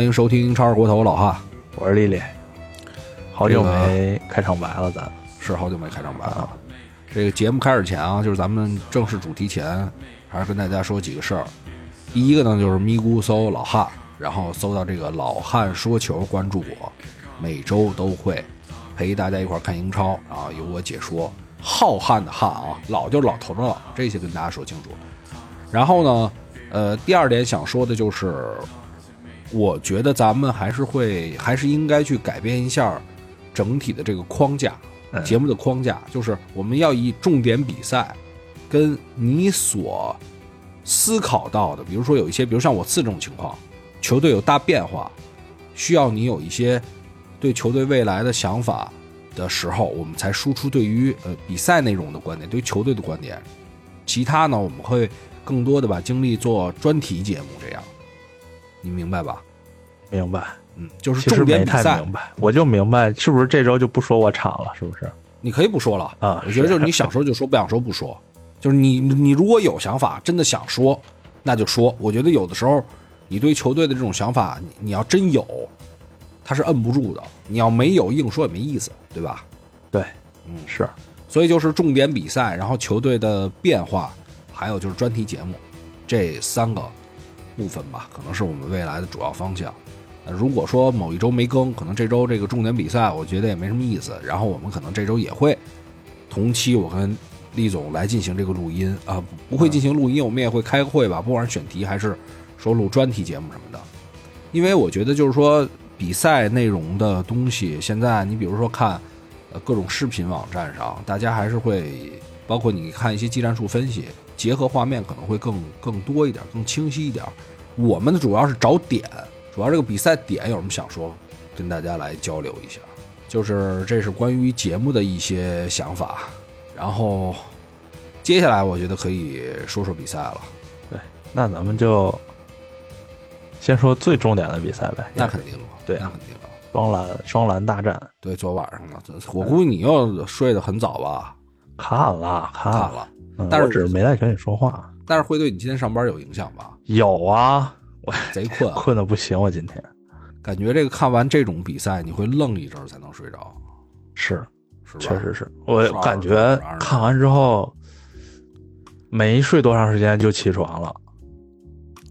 欢迎收听英超二锅头老哈，我是丽丽，好久没开场白了，咱是好久没开场白了。这个节目开始前啊，就是咱们正式主题前，还是跟大家说几个事儿。第一个呢，就是咪咕搜老汉，然后搜到这个老汉说球，关注我，每周都会陪大家一块儿看英超啊，由我解说。浩瀚的瀚啊，老就是老头的老，这些跟大家说清楚。然后呢，呃，第二点想说的就是，我觉得咱们还是会，还是应该去改变一下整体的这个框架，嗯。节目的框架，就是我们要以重点比赛跟你所思考到的，比如说有一些，比如像我次这种情况，球队有大变化，需要你有一些对球队未来的想法的时候，我们才输出对于呃比赛内容的观点，对于球队的观点。其他呢，我们会更多的把精力做专题节目，这样，你明白吧？明白。嗯，就是重点比赛，明白，我就明白是不是这周就不说我场了，是不是？你可以不说了啊我觉得就是你想说就说，不想说不说。就是你你如果有想法，真的想说，那就说。我觉得有的时候，你对球队的这种想法，你你要真有，他是摁不住的。你要没有，硬说也没意思，对吧？对，嗯，是所以就是重点比赛，然后球队的变化，还有就是专题节目，这三个部分吧，可能是我们未来的主要方向。呃如果说某一周没更，可能这周这个重点比赛，我觉得也没什么意思。然后我们可能这周也会同期我跟厉总来进行这个录音啊，不不会进行录音，我们也会开个会吧，不管是选题还是说录专题节目什么的。因为我觉得就是说比赛内容的东西，现在你比如说看呃各种视频网站上，大家还是会包括你看一些技战术分析，结合画面可能会更更多一点，更清晰一点。我们的主要是找点，主要这个比赛点有什么想说，跟大家来交流一下。就是这是关于节目的一些想法，然后接下来我觉得可以说说比赛了。对。那咱们就先说最重点的比赛呗。那肯定了，对那肯定了。双蓝双蓝大战对，昨晚上了，我估计你又睡得很早吧？看了看看了，但是只是没在跟你说话。但是会对你今天上班有影响吧？有啊，我贼困，困的不行，我今天感觉这个看完这种比赛，你会愣一阵儿才能睡着，是是？确实是我感觉看完之后没睡多长时间就起床了。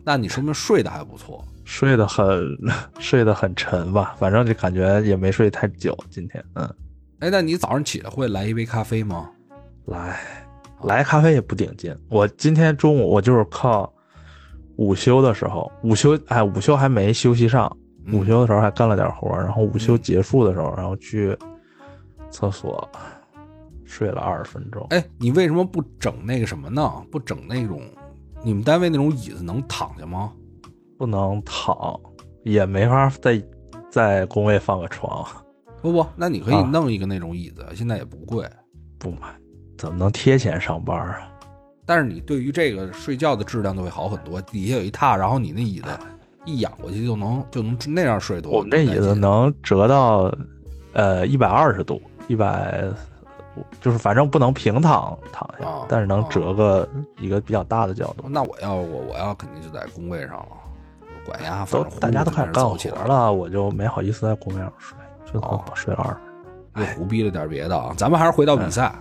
那你说明睡得还不错。睡得很 睡得很沉吧，反正就感觉也没睡太久。今天，嗯，哎，那你早上起来会来一杯咖啡吗？来来咖啡也不顶劲。我今天中午我就是靠午休的时候，午休哎，午休还没休息上，嗯午休的时候还干了点活儿，然后午休结束的时候，然后去厕所睡了二十分钟。哎，你为什么不整那个什么呢？不整那种你们单位那种椅子能躺下吗？不能躺，也没法在在工位放个床，不不，那你可以啊弄一个那种椅子，现在也不贵。不买，怎么能贴钱上班啊？但是你对于这个睡觉的质量就会好很多，底下有一榻，然后你那椅子一仰过去就能就能那样睡多。我们这椅子能折到呃一百二十度，一百就是反正不能平躺躺下，啊但是能折个一个比较大的角度。那我要我我要肯定就在工位上了，管压都大家都开始干活了，我就没好意思在工位上睡，就哦睡了二又胡逼了点别的啊。咱们还是回到比赛，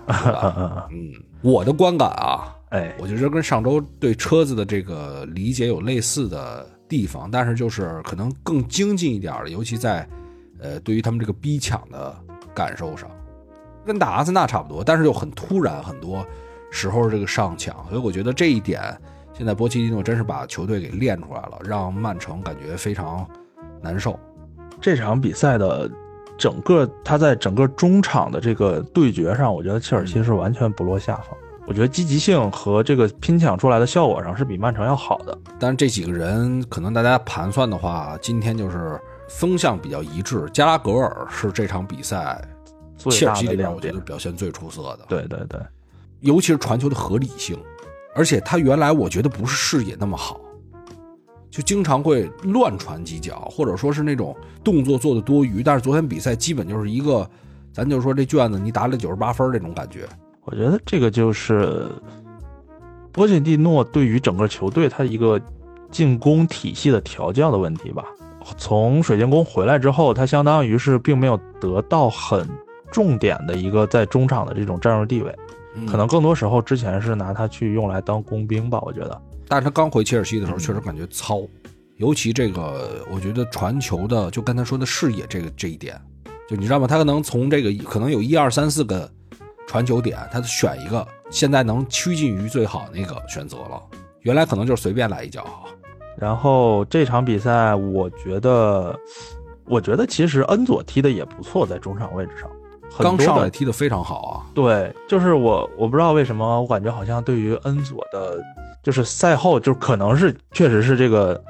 嗯，我的观感啊，哎，我觉得跟上周对车子的这个理解有类似的地方，但是就是可能更精进一点的，尤其在呃对于他们这个逼抢的感受上，跟打阿森纳差不多，但是又很突然，很多时候这个上抢，所以我觉得这一点，现在波切蒂诺真是把球队给练出来了，让曼城感觉非常难受。这场比赛的整个他在整个中场的这个对决上，我觉得切尔西是完全不落下风。我觉得积极性和这个拼抢出来的效果上是比曼城要好的。但是这几个人可能大家盘算的话，今天就是风向比较一致。加拉格尔是这场比赛切尔西里边我觉得。表现最出色的，，对对对，尤其是传球的合理性，而且他原来我觉得不是视野那么好，就经常会乱传几脚，或者说是那种动作做的多余。但是昨天比赛基本就是一个，咱就说这卷子你打了九十八分这种感觉。我觉得这个就是波切蒂诺对于整个球队他一个进攻体系的调教的问题吧。从水晶宫回来之后，他相当于是并没有得到很重点的一个在中场的这种战术地位，嗯可能更多时候之前是拿他去用来当工兵吧，我觉得。但是他刚回切尔西的时候，确实感觉糙，尤其这个，我觉得传球的，就刚才说的视野这个这一点，就你知道吗？他可能从这个可能有一二三四个传球点，他选一个，现在能趋近于最好那个选择了。原来可能就是随便来一脚，然后这场比赛，我觉得，我觉得其实恩佐踢的也不错，在中场位置上，很刚上来踢得非常好啊。对，就是我我不知道为什么，我感觉好像对于恩佐的，就是赛后就可能是确实是这个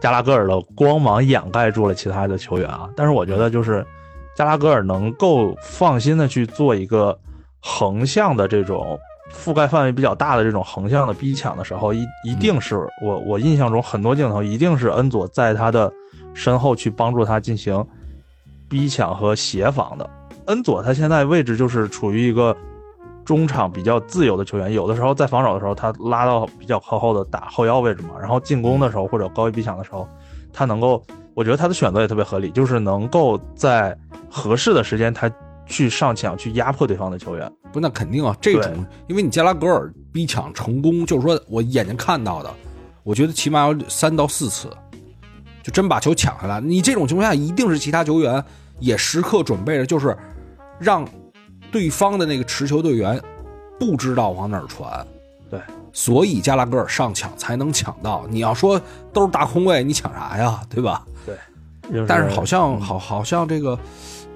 加拉格尔的光芒掩盖住了其他的球员啊，但是我觉得就是加拉格尔能够放心的去做一个横向的这种覆盖范围比较大的这种横向的逼抢的时候，一一定是我我印象中很多镜头一定是恩佐在他的身后去帮助他进行逼抢和协防的。恩佐他现在位置就是处于一个中场比较自由的球员，有的时候在防守的时候他拉到比较靠后的打后腰位置嘛，然后进攻的时候或者高位逼抢的时候，他能够，我觉得他的选择也特别合理，就是能够在合适的时间他去上抢去压迫对方的球员。不，那肯定啊，这种，因为你加拉格尔逼抢成功，就是说我眼睛看到的，我觉得起码有三到四次，就真把球抢下来。你这种情况下，一定是其他球员也时刻准备着，就是让对方的那个持球队员不知道往哪儿传。对，所以加拉格尔上抢才能抢到。你要说都是大空位，你抢啥呀？对吧？就是、但是好像好，好像这个。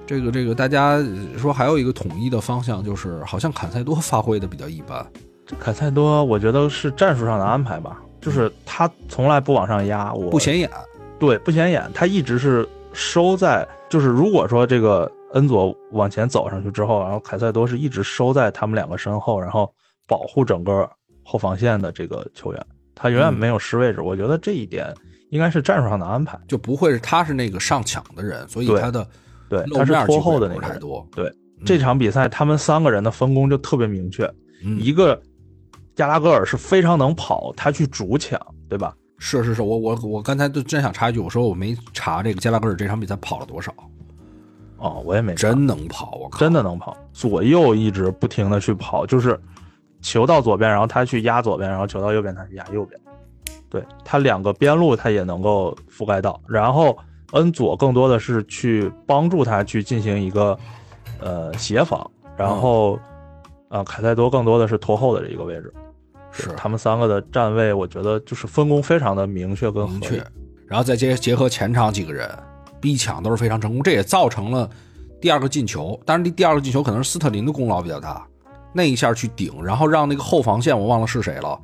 这个这个，大家说还有一个统一的方向，就是好像坎塞多发挥的比较一般。这坎塞多，我觉得是战术上的安排吧，就是他从来不往上压，我不显眼。对，不显眼，他一直是收在，就是如果说这个恩佐往前走上去之后，然后凯塞多是一直收在他们两个身后，然后保护整个后防线的这个球员，他永远没有失位置。嗯、我觉得这一点应该是战术上的安排，就不会是他是那个上抢的人，所以他的。对，他是拖后的那个太多。对，这场比赛他们三个人的分工就特别明确。嗯、一个加拉格尔是非常能跑，他去主抢，对吧？是是是，我我我刚才就真想插一句，我说我没查这个加拉格尔这场比赛跑了多少。哦，我也没真能跑，我靠，真的能跑，左右一直不停的去跑，就是球到左边，然后他去压左边，然后球到右边，他去压右边。对他两个边路他也能够覆盖到，然后。恩佐更多的是去帮助他去进行一个呃协防，然后啊、呃、凯塞多更多的是拖后的这一个位置，是。他们三个的站位，我觉得就是分工非常的明确跟明确，然后再结结合前场几个人逼抢都是非常成功，这也造成了第二个进球，但是第第二个进球可能是斯特林的功劳比较大，那一下去顶，然后让那个后防线我忘了是谁了，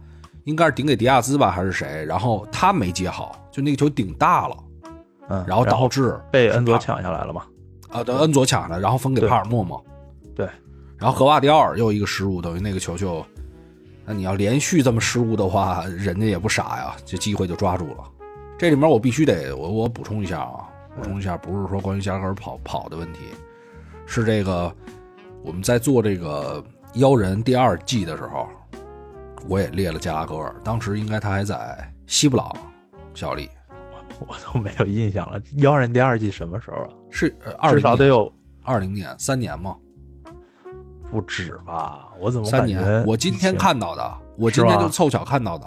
应该是顶给迪亚兹吧还是谁，然后他没接好，就那个球顶大了。嗯，然后导致被恩佐抢下来了嘛？啊，对，恩佐抢下来，然后分给帕尔默嘛。对，然后格瓦迪奥尔又一个失误，等于那个球就，那你要连续这么失误的话，人家也不傻呀，这机会就抓住了。这里面我必须得我我补充一下啊，补充一下，不是说关于加拉格尔跑跑的问题，是这个我们在做这个妖人第二季的时候，我也列了加拉格尔，当时应该他还在西布朗效力。我都没有印象了，妖人第二季什么时候啊？是呃，至少得有二零年，三年吗？不止吧？我怎么三年？我今天看到的，我今天就凑巧看到的。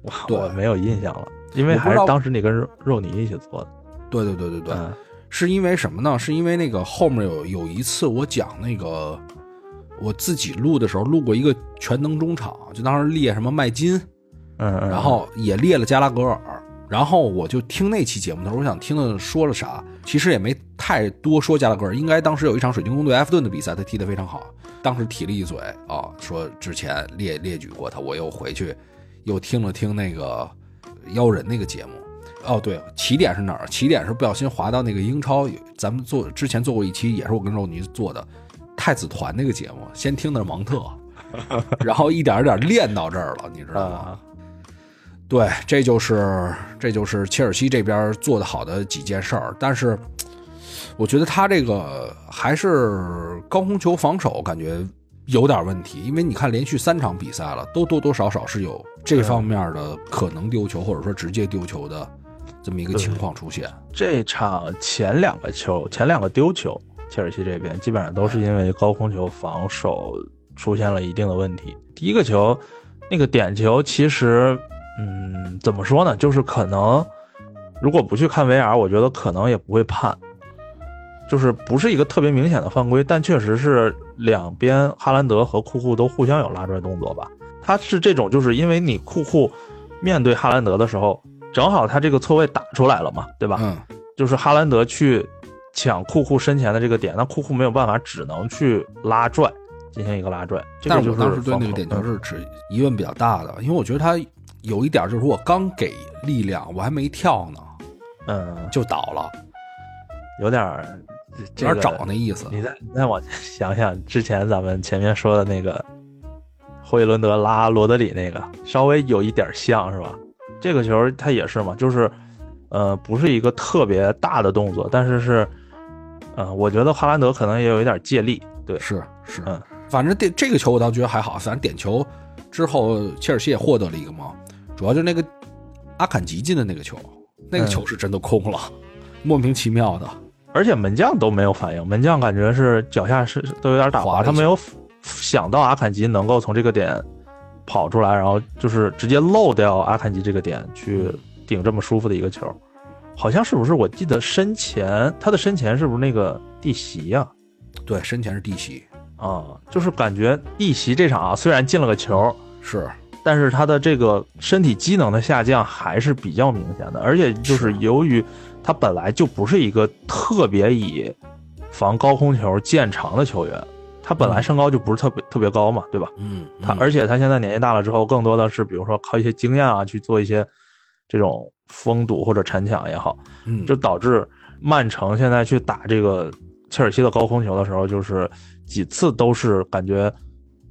我我没有印象了，因为还是当时你跟肉泥一起做的。对对对对对，嗯、是因为什么呢？是因为那个后面有有一次我讲那个我自己录的时候，录过一个全能中场，就当时列什么麦金，嗯嗯，然后也列了加拉格尔。然后我就听那期节目的时候，我想听听说了啥，其实也没太多说加拉格尔。应该当时有一场水晶宫对埃弗顿的比赛，他踢得非常好，当时提了一嘴啊，说之前列列举过他。我又回去又听了听那个妖人那个节目。哦，对，起点是哪儿？起点是不小心滑到那个英超，咱们做之前做过一期，也是我跟肉泥做的太子团那个节目。先听的是蒙特，然后一点一点练到这儿了，你知道吗？啊对，这就是这就是切尔西这边做的好的几件事儿，但是我觉得他这个还是高空球防守感觉有点问题，因为你看连续三场比赛了，都多多少少是有这方面的可能丢球，或者说直接丢球的这么一个情况出现。这场前两个球，前两个丢球，切尔西这边基本上都是因为高空球防守出现了一定的问题。第一个球，那个点球，其实，嗯，怎么说呢？就是可能，如果不去看 VR，我觉得可能也不会判，就是不是一个特别明显的犯规，但确实是两边哈兰德和库库都互相有拉拽动作吧。他是这种，就是因为你库库面对哈兰德的时候。正好他这个错位打出来了嘛，对吧？嗯，就是哈兰德去抢库库身前的这个点，那库库没有办法，只能去拉拽，进行一个拉拽。但是我当时对那个点球是持疑问比较大的，因为我觉得他有一点就是我刚给力量，我还没跳呢，嗯，就倒了，有点有点找那意思。你再你再往前想想，之前咱们前面说的那个霍伊伦德拉罗德里那个，稍微有一点像是吧？这个球它也是嘛，就是，呃，不是一个特别大的动作，但是是，呃，我觉得哈兰德可能也有一点借力，对，是是，嗯，反正这这个球我倒觉得还好，反正点球之后切尔西也获得了一个嘛，主要就那个阿坎吉进的那个球，那个球是真的空了，莫名其妙的，而且门将都没有反应，门将感觉是脚下是都有点打滑，他没有想到阿坎吉能够从这个点。跑出来，然后就是直接漏掉阿坎吉这个点去顶这么舒服的一个球，好像是不是？我记得身前他的身前是不是那个地席呀？对，身前是地席啊，就是感觉地席这场啊，虽然进了个球，是，但是他的这个身体机能的下降还是比较明显的，而且就是由于他本来就不是一个特别以防高空球见长的球员。他本来身高就不是特别特别高嘛，对吧？嗯，他而且他现在年纪大了之后，更多的是比如说靠一些经验啊去做一些这种封堵或者铲抢也好，嗯，就导致曼城现在去打这个切尔西的高空球的时候，就是几次都是感觉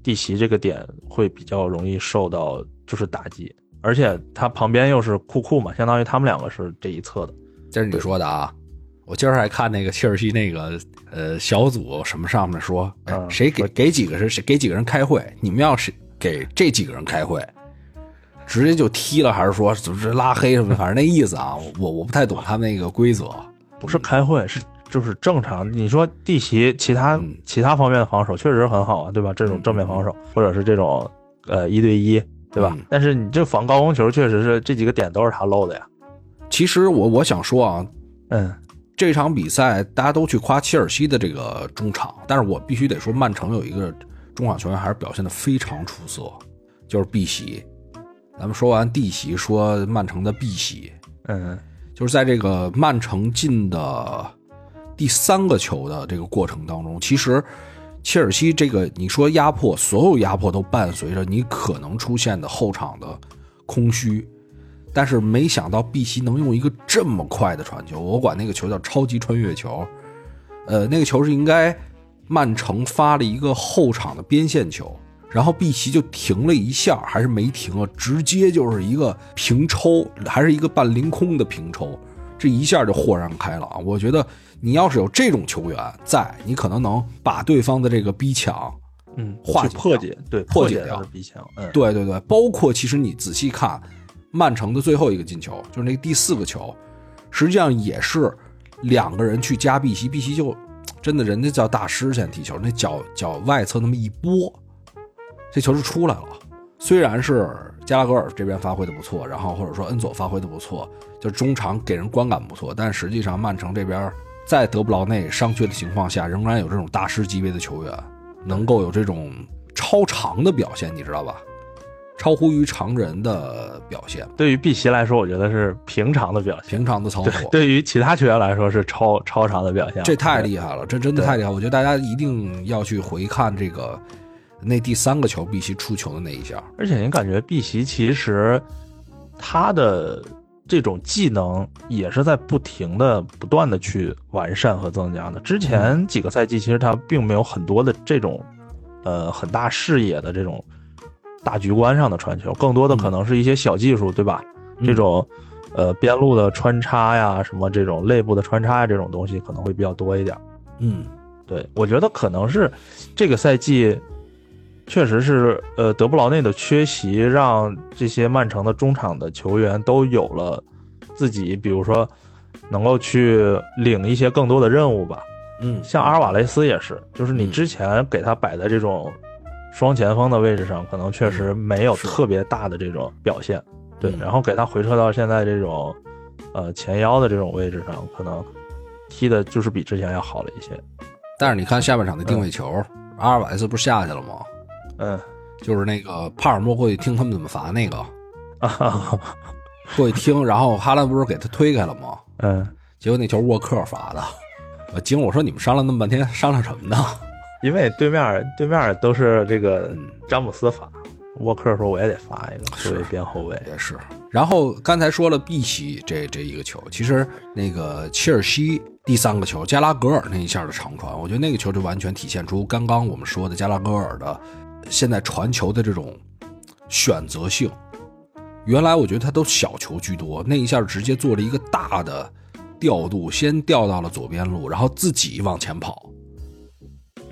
蒂奇这个点会比较容易受到就是打击，而且他旁边又是库库嘛，相当于他们两个是这一侧的。这是你说的啊。我今儿还看那个切尔西那个呃小组什么上面说，谁给给几个是谁给几个人开会？你们要是给这几个人开会，直接就踢了，还是说就是拉黑什么？反正那意思啊，我我不太懂他们那个规则。不是开会，是就是正常。你说地奇其他其他方面的防守确实很好啊，对吧？这种正面防守，或者是这种呃一对一，对吧？但是你这防高空球，确实是这几个点都是他漏的呀。其实我我想说啊，嗯。这场比赛大家都去夸切尔西的这个中场，但是我必须得说，曼城有一个中场球员还是表现的非常出色，就是碧玺。咱们说完蒂玺，说曼城的碧玺，嗯，就是在这个曼城进的第三个球的这个过程当中，其实切尔西这个你说压迫，所有压迫都伴随着你可能出现的后场的空虚。但是没想到碧玺能用一个这么快的传球，我管那个球叫超级穿越球。呃，那个球是应该曼城发了一个后场的边线球，然后碧玺就停了一下，还是没停啊，直接就是一个平抽，还是一个半凌空的平抽，这一下就豁然开朗。我觉得你要是有这种球员在，你可能能把对方的这个逼抢，嗯，化解破解，对，破解掉逼抢。嗯，对对对，包括其实你仔细看。曼城的最后一个进球就是那个第四个球，实际上也是两个人去加碧玺，碧玺就真的人家叫大师现在踢球，那脚脚外侧那么一拨，这球就出来了。虽然是加拉格尔这边发挥的不错，然后或者说恩佐发挥的不错，就中场给人观感不错，但实际上曼城这边在德布劳内伤缺的情况下，仍然有这种大师级别的球员能够有这种超长的表现，你知道吧？超乎于常人的表现，对于碧玺来说，我觉得是平常的表现，平常的操作。对于其他球员来说，是超超常的表现。这太厉害了，这真的太厉害！我觉得大家一定要去回看这个那第三个球，碧玺出球的那一下。而且您感觉碧玺其实他的这种技能也是在不停的、不断的去完善和增加的。之前几个赛季，其实他并没有很多的这种呃很大视野的这种。大局观上的传球，更多的可能是一些小技术，对吧？这种，呃，边路的穿插呀，什么这种内部的穿插呀，这种东西可能会比较多一点。嗯，对，我觉得可能是这个赛季，确实是，呃，德布劳内的缺席，让这些曼城的中场的球员都有了自己，比如说能够去领一些更多的任务吧。嗯，像阿尔瓦雷斯也是，就是你嗯之前给他摆的这种双前锋的位置上，可能确实没有特别大的这种表现。对，嗯然后给他回撤到现在这种呃前腰的这种位置上，可能踢的就是比之前要好了一些。但是你看下半场的定位球，阿尔瓦雷斯不是下去了吗？嗯就是那个帕尔默过去听他们怎么罚那个，啊，过去听，然后哈兰不是给他推开了吗？嗯，结果那球沃克罚的，我惊了，我说你们商量那么半天，商量什么呢？因为对面对面都是这个詹姆斯罚，沃克说我也得罚一个是作为边后卫。也是。然后刚才说了碧玺这这一个球，其实那个切尔西第三个球加拉格尔那一下的长传，我觉得那个球就完全体现出刚刚我们说的加拉格尔的现在传球的这种选择性。原来我觉得他都小球居多，那一下直接做了一个大的调度，先调到了左边路，然后自己往前跑，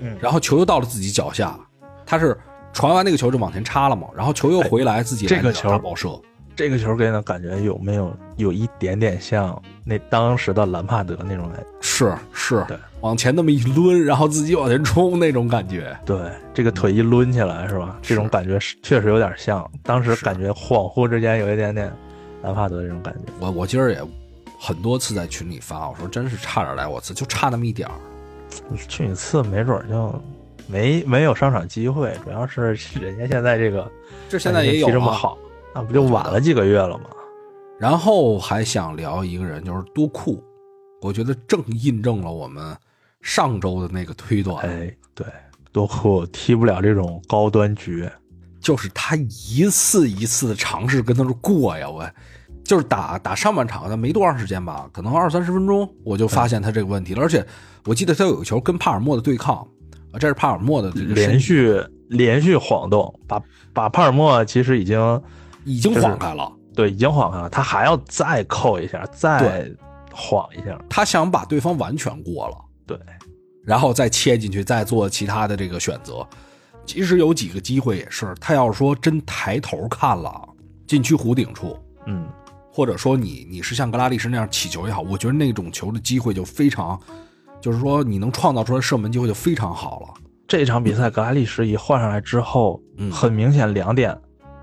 嗯然后球又到了自己脚下，他是传完那个球就往前插了嘛，然后球又回来，自己这个球大爆射。这个球给人的感觉有没有有一点点像那当时的兰帕德那种感觉？是是对，往前那么一抡，然后自己往前冲那种感觉。对，这个腿一抡起来是吧？这种感觉是确实有点像，当时感觉恍惚之间有一点点兰帕德这种感觉。我我今儿也很多次在群里发，我说真是差点来我次，就差那么一点儿。去一次没准儿就没没有上场机会，主要是 人家现在这个这现在也有啊这么好，那不就晚了几个月了吗？然后还想聊一个人，就是多库，我觉得正印证了我们上周的那个推断，哎，对，多库踢不了这种高端局，就是他一次一次的尝试跟他说过呀，我就是打打上半场的没多长时间吧，可能二三十分钟，我就发现他这个问题了。而且我记得他有个球跟帕尔默的对抗，啊，这是帕尔默的这个连续连续晃动，把把帕尔默其实已经已经晃开了，对已经晃开了，他还要再扣一下，再晃一下，他想把对方完全过了，对，然后再切进去，再做其他的这个选择。其实有几个机会也是，他要是说真抬头看了禁区弧顶处，嗯，或者说你你是像格拉利什那样起球也好，我觉得那种球的机会就非常，就是说你能创造出来射门机会就非常好了。这场比赛格拉利什一换上来之后，嗯很明显两点，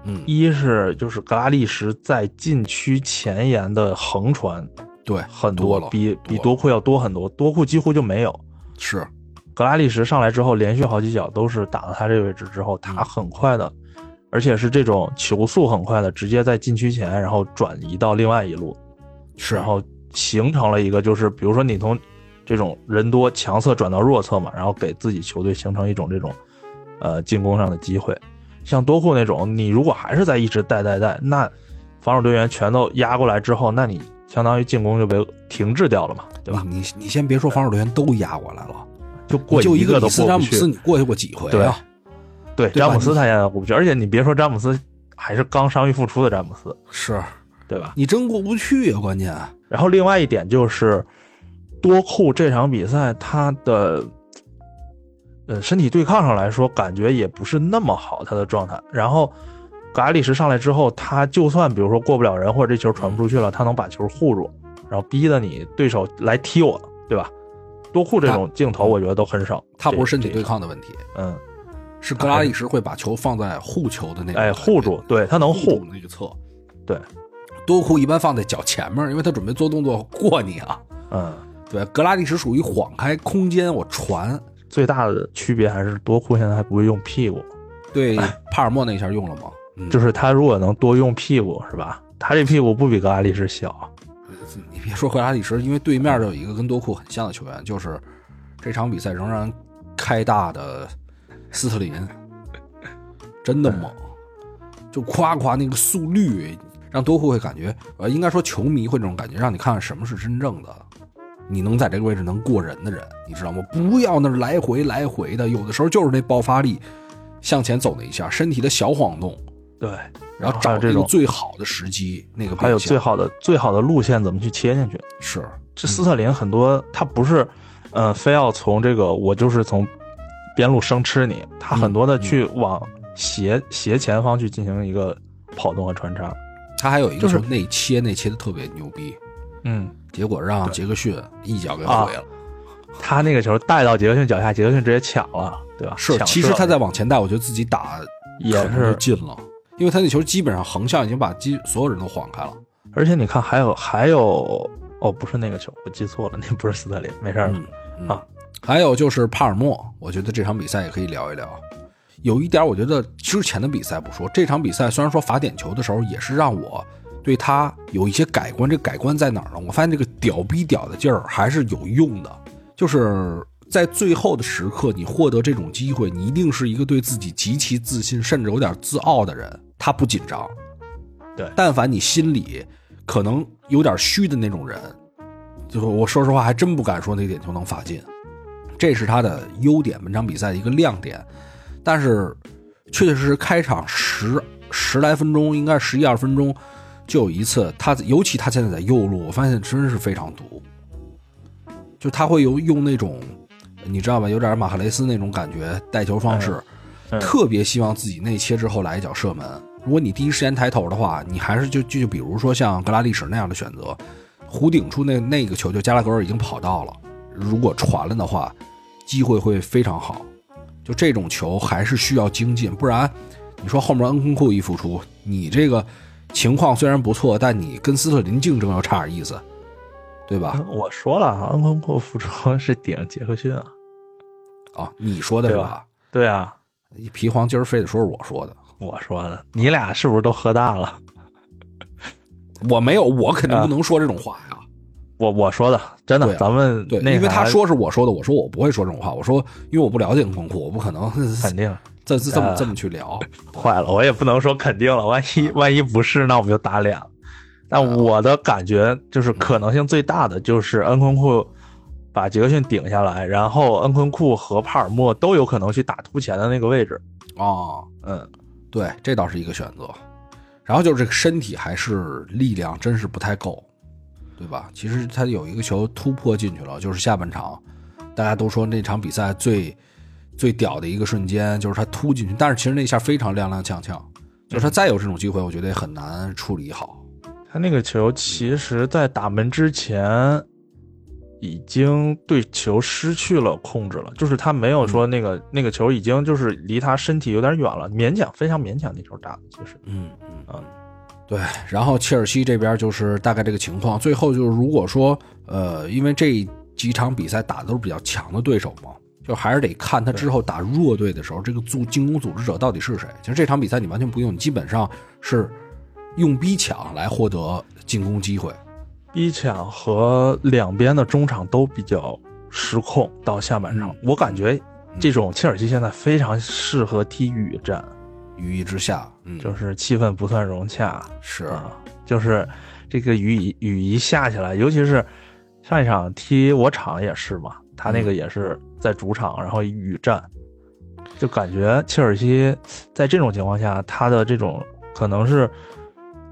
嗯，一是就是格拉利什在禁区前沿的横传对，很多了，比比多库要多很多，多库几乎就没有。是格拉利什上来之后，连续好几脚都是打到他这个位置之后，他很快的，而且是这种球速很快的，直接在禁区前，然后转移到另外一路，是，然后形成了一个就是，比如说你从这种人多强侧转到弱侧嘛，然后给自己球队形成一种这种呃进攻上的机会。像多库那种，你如果还是在一直带带带，那防守队员全都压过来之后，那你相当于进攻就被停滞掉了嘛，对吧？你你你先别说防守队员都压过来了，就过就一个都里斯詹姆斯。你过去过几回对啊？对，对詹姆斯他现在过不去，而且你别说詹姆斯，还是刚伤愈复出的詹姆斯，是对吧？你真过不去啊、关键然后另外一点就是，多库这场比赛他的，呃，身体对抗上来说，感觉也不是那么好，他的状态。然后格里什上来之后，他就算比如说过不了人，或者这球传不出去了，他能把球护住，然后逼得你对手来踢我，对吧？多库这种镜头我觉得都很少。他不是身体对，抗的问题，嗯，是格拉利什会把球放在护球的那个，哎，护住，对他能护护，那个侧。对，多库一般放在脚前面，因为他准备做动作过你啊。嗯。对，格拉利什属于晃开空间我传，最大的区别还是多库现在还不会用屁股，对帕尔默那一下用了吗？嗯，就是他如果能多用屁股，是吧？他这屁股不比格拉利什小，你别说格拉利什，因为对面就有一个跟多库很像的球员，就是这场比赛仍然开大的斯特林，真的猛，就夸夸那个速率，让多库会感觉，呃，应该说球迷会这种感觉，让你看看什么是真正的，你能在这个位置能过人的人，你知道吗？不要那来回来回的，有的时候就是那爆发力向前走那一下，身体的小晃动，对，然后找这个最好的时机，那个还有最好的最好的路线怎么去切进去？是这斯特林很多他不是，呃，非要从这个我就是从边路生吃你，他很多的去往斜斜前方去进行一个跑动和穿插。他还有一个就是球内切，内切的特别牛逼，嗯，结果让杰克逊一脚给啊毁了。他那个球带到杰克逊脚下，杰克逊直接抢了，对吧？是，抢其实他在往前带，我觉得自己打也是进了，因为他那球基本上横向已经把基所有人都晃开了。而且你看，还有还有，哦，不是那个球，我记错了，那不是斯特林，没事儿。嗯嗯啊还有就是帕尔默，我觉得这场比赛也可以聊一聊。有一点，我觉得之前的比赛不说，这场比赛虽然说罚点球的时候，也是让我对他有一些改观。这改观在哪儿呢？我发现这个屌逼屌的劲儿还是有用的，就是在最后的时刻，你获得这种机会，你一定是一个对自己极其自信，甚至有点自傲的人，他不紧张。对但凡你心里可能有点虚的那种人，就是我说实话，还真不敢说那点球能罚进。这是他的优点，本场比赛的一个亮点。但是，确确实实开场十十来分钟，应该十一二分钟，就有一次他，尤其他现在在右路，我发现真是非常毒。就他会用用那种，你知道吧，有点马赫雷斯那种感觉带球方式，嗯特别希望自己内切之后来一脚射门。如果你第一时间抬头的话，你还是就就就比如说像格拉利什那样的选择，弧顶处那那个球就加拉格尔已经跑到了，如果传了的话，机会会非常好。就这种球还是需要精进，不然你说后面恩昆库一复出，你这个情况虽然不错，但你跟斯特林竞争又差点意思，对吧？我说了，恩昆库复出是顶杰克逊啊。啊，你说的是吧对啊，皮黄今儿非得说是我说的，我说的，你俩是不是都喝大了？我没有，我肯定不能说这种话呀。我我说的，真的，啊咱们对，因为他说是我说的，我说我不会说这种话。我说，因为我不了解恩昆库，我不可能肯定这这这么呃这么去聊。坏了，我也不能说肯定了，万一万一不是，那我们就打脸了。但我的感觉就是可能性最大的就是恩昆库把杰克逊顶下来，然后恩昆库和帕尔默都有可能去打突前的那个位置。哦，嗯，对，这倒是一个选择。然后就是这个身体还是力量真是不太够，对吧？其实他有一个球突破进去了，就是下半场，大家都说那场比赛最最屌的一个瞬间就是他突进去，但是其实那一下非常踉踉跄跄，就是他再有这种机会，我觉得也很难处理好。他那个球其实，在打门之前已经对球失去了控制了，就是他没有说那个、那个球已经就是离他身体有点远了，勉强非常勉强那球打的，其实嗯嗯嗯，对。然后切尔西这边就是大概这个情况。最后就是如果说呃，因为这几场比赛打的都是比较强的对手嘛，就还是得看他之后打弱队的时候，这个组进攻组织者到底是谁。其实这场比赛你完全不用，你基本上是用逼抢来获得进攻机会。逼抢和两边的中场都比较失控。到下半场，嗯我感觉这种切尔西现在非常适合踢雨战，羽翼之下，嗯，就是气氛不算融洽。是啊，就是这个雨一雨一下起来，尤其是上一场踢我场也是嘛，他那个也是在主场，然后雨战，就感觉切尔西在这种情况下，他的这种可能是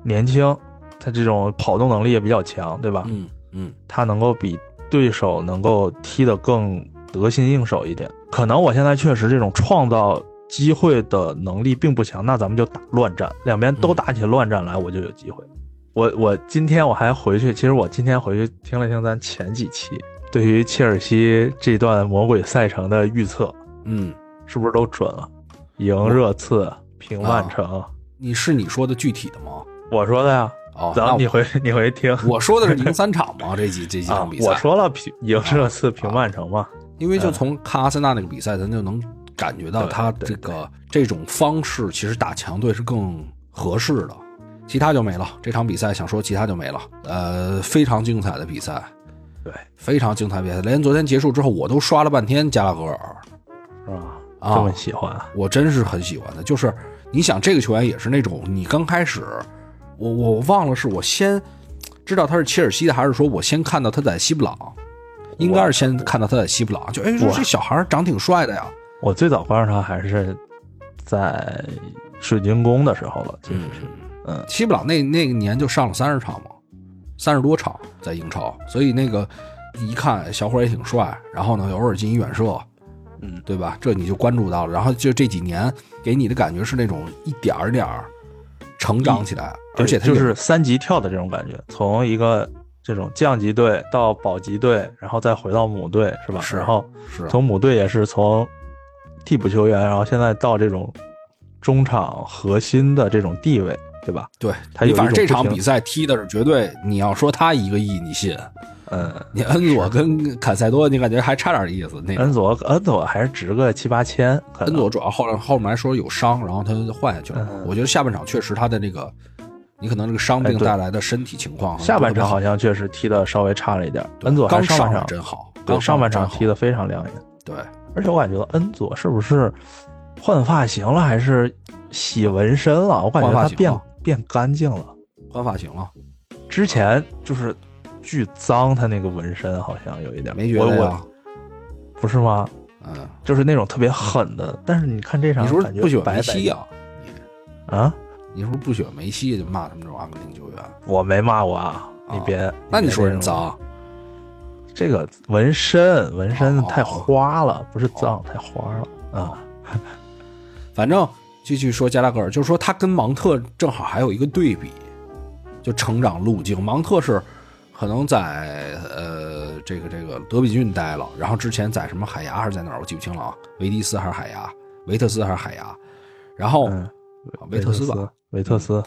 年轻，他这种跑动能力也比较强，对吧？嗯嗯。他能够比对手能够踢得更得心应手一点。可能我现在确实这种创造机会的能力并不强，那咱们就打乱战，两边都打起乱战来，我就有机会。我我今天我还回去，其实我今天回去听了听咱前几期对于切尔西这段魔鬼赛程的预测，嗯，是不是都准了？赢热刺，平曼城，你是你说的具体的吗？我说的呀。哦，那我咱你回 你回听我说的是赢三场嘛，这几这几啊场比，赛。我说了平赢热刺，平曼城嘛。因为就从看阿森纳那个比赛，咱就能感觉到他这个这种方式，其实打强队是更合适的。其他就没了，这场比赛想说其他就没了。呃，非常精彩的比赛，对，非常精彩的比赛。连昨天结束之后，我都刷了半天加拉格尔，是吧？啊这么喜欢，我真是很喜欢的。就是你想，这个球员也是那种你刚开始，我我忘了是我先知道他是切尔西的，还是说我先看到他在西布朗，应该是先看到他在西布朗，就哎这小孩长挺帅的呀。我最早关注他还是在水晶宫的时候了，其实是，嗯，七布朗那那个年就上了三十场嘛，三十多场在英超，所以那个一看小伙也挺帅，然后呢偶尔进一远射，嗯，对吧？这你就关注到了，然后就这几年给你的感觉是那种一点儿点儿成长起来，而且他就是三级跳的这种感觉，从一个这种降级队到保级队，然后再回到母队，是吧？是然后是从母队也是从替补球员，然后现在到这种中场核心的这种地位，对吧？对他有反正这场比赛踢的是绝对，你要说他一个亿，你信？嗯，你恩佐跟坎塞多，你感觉还差点意思。那恩佐恩佐还是值个七八千，恩佐主要后来后面来说有伤，然后他换下去了。嗯我觉得下半场确实他的这个，你可能这个伤病带来的身体情况，下半场好像像确实踢的稍微差了一点，恩佐刚上场真好，对刚上半场踢的的非常亮眼。对，而且我感觉恩佐是不是换发型了，还是洗纹身了？我感觉他变变干净了。换发型了，之前就是巨脏，他那个纹身好像有一点，没觉得呀我？不是吗？嗯，就是那种特别狠的，但是你看这场，你是不是不喜欢白白梅西啊？你啊？你是不是不喜欢梅西就骂他们这种阿根廷球员？我没骂过啊，你别。那你说人脏？这个纹身，纹身哦太花了，不是脏，太花了啊。反正继续说加拉格尔，就是说他跟芒特正好还有一个对比，就成长路径。芒特是可能在呃这个这个德比郡待了，然后之前在什么海牙还是在哪儿，我记不清了啊，维迪斯还是海牙，维特斯还是海牙，然后、维特斯吧，，维特斯，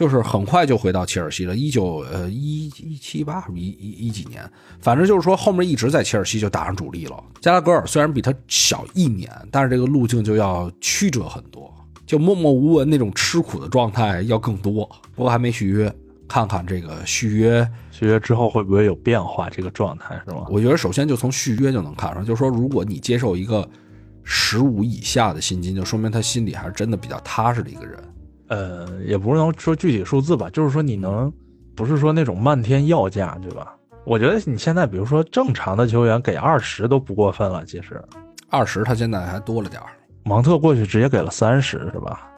就是很快就回到切尔西了，一九呃一一七八一一一几年，反正就是说后面一直在切尔西就打上主力了。加拉格尔虽然比他小一年，但是这个路径就要曲折很多，就默默无闻那种吃苦的状态要更多。不过还没续约，看看这个续约，续约之后会不会有变化？这个状态是吗？我觉得首先就从续约就能看出来，就是说如果你接受一个十五以下的薪金，就说明他心里还是真的比较踏实的一个人。呃，也不是能说具体数字吧，就是说你能，不是说那种漫天要价，对吧？我觉得你现在比如说正常的球员给二十都不过分了，其实二十他现在还多了点儿。芒特过去直接给了三十，是吧？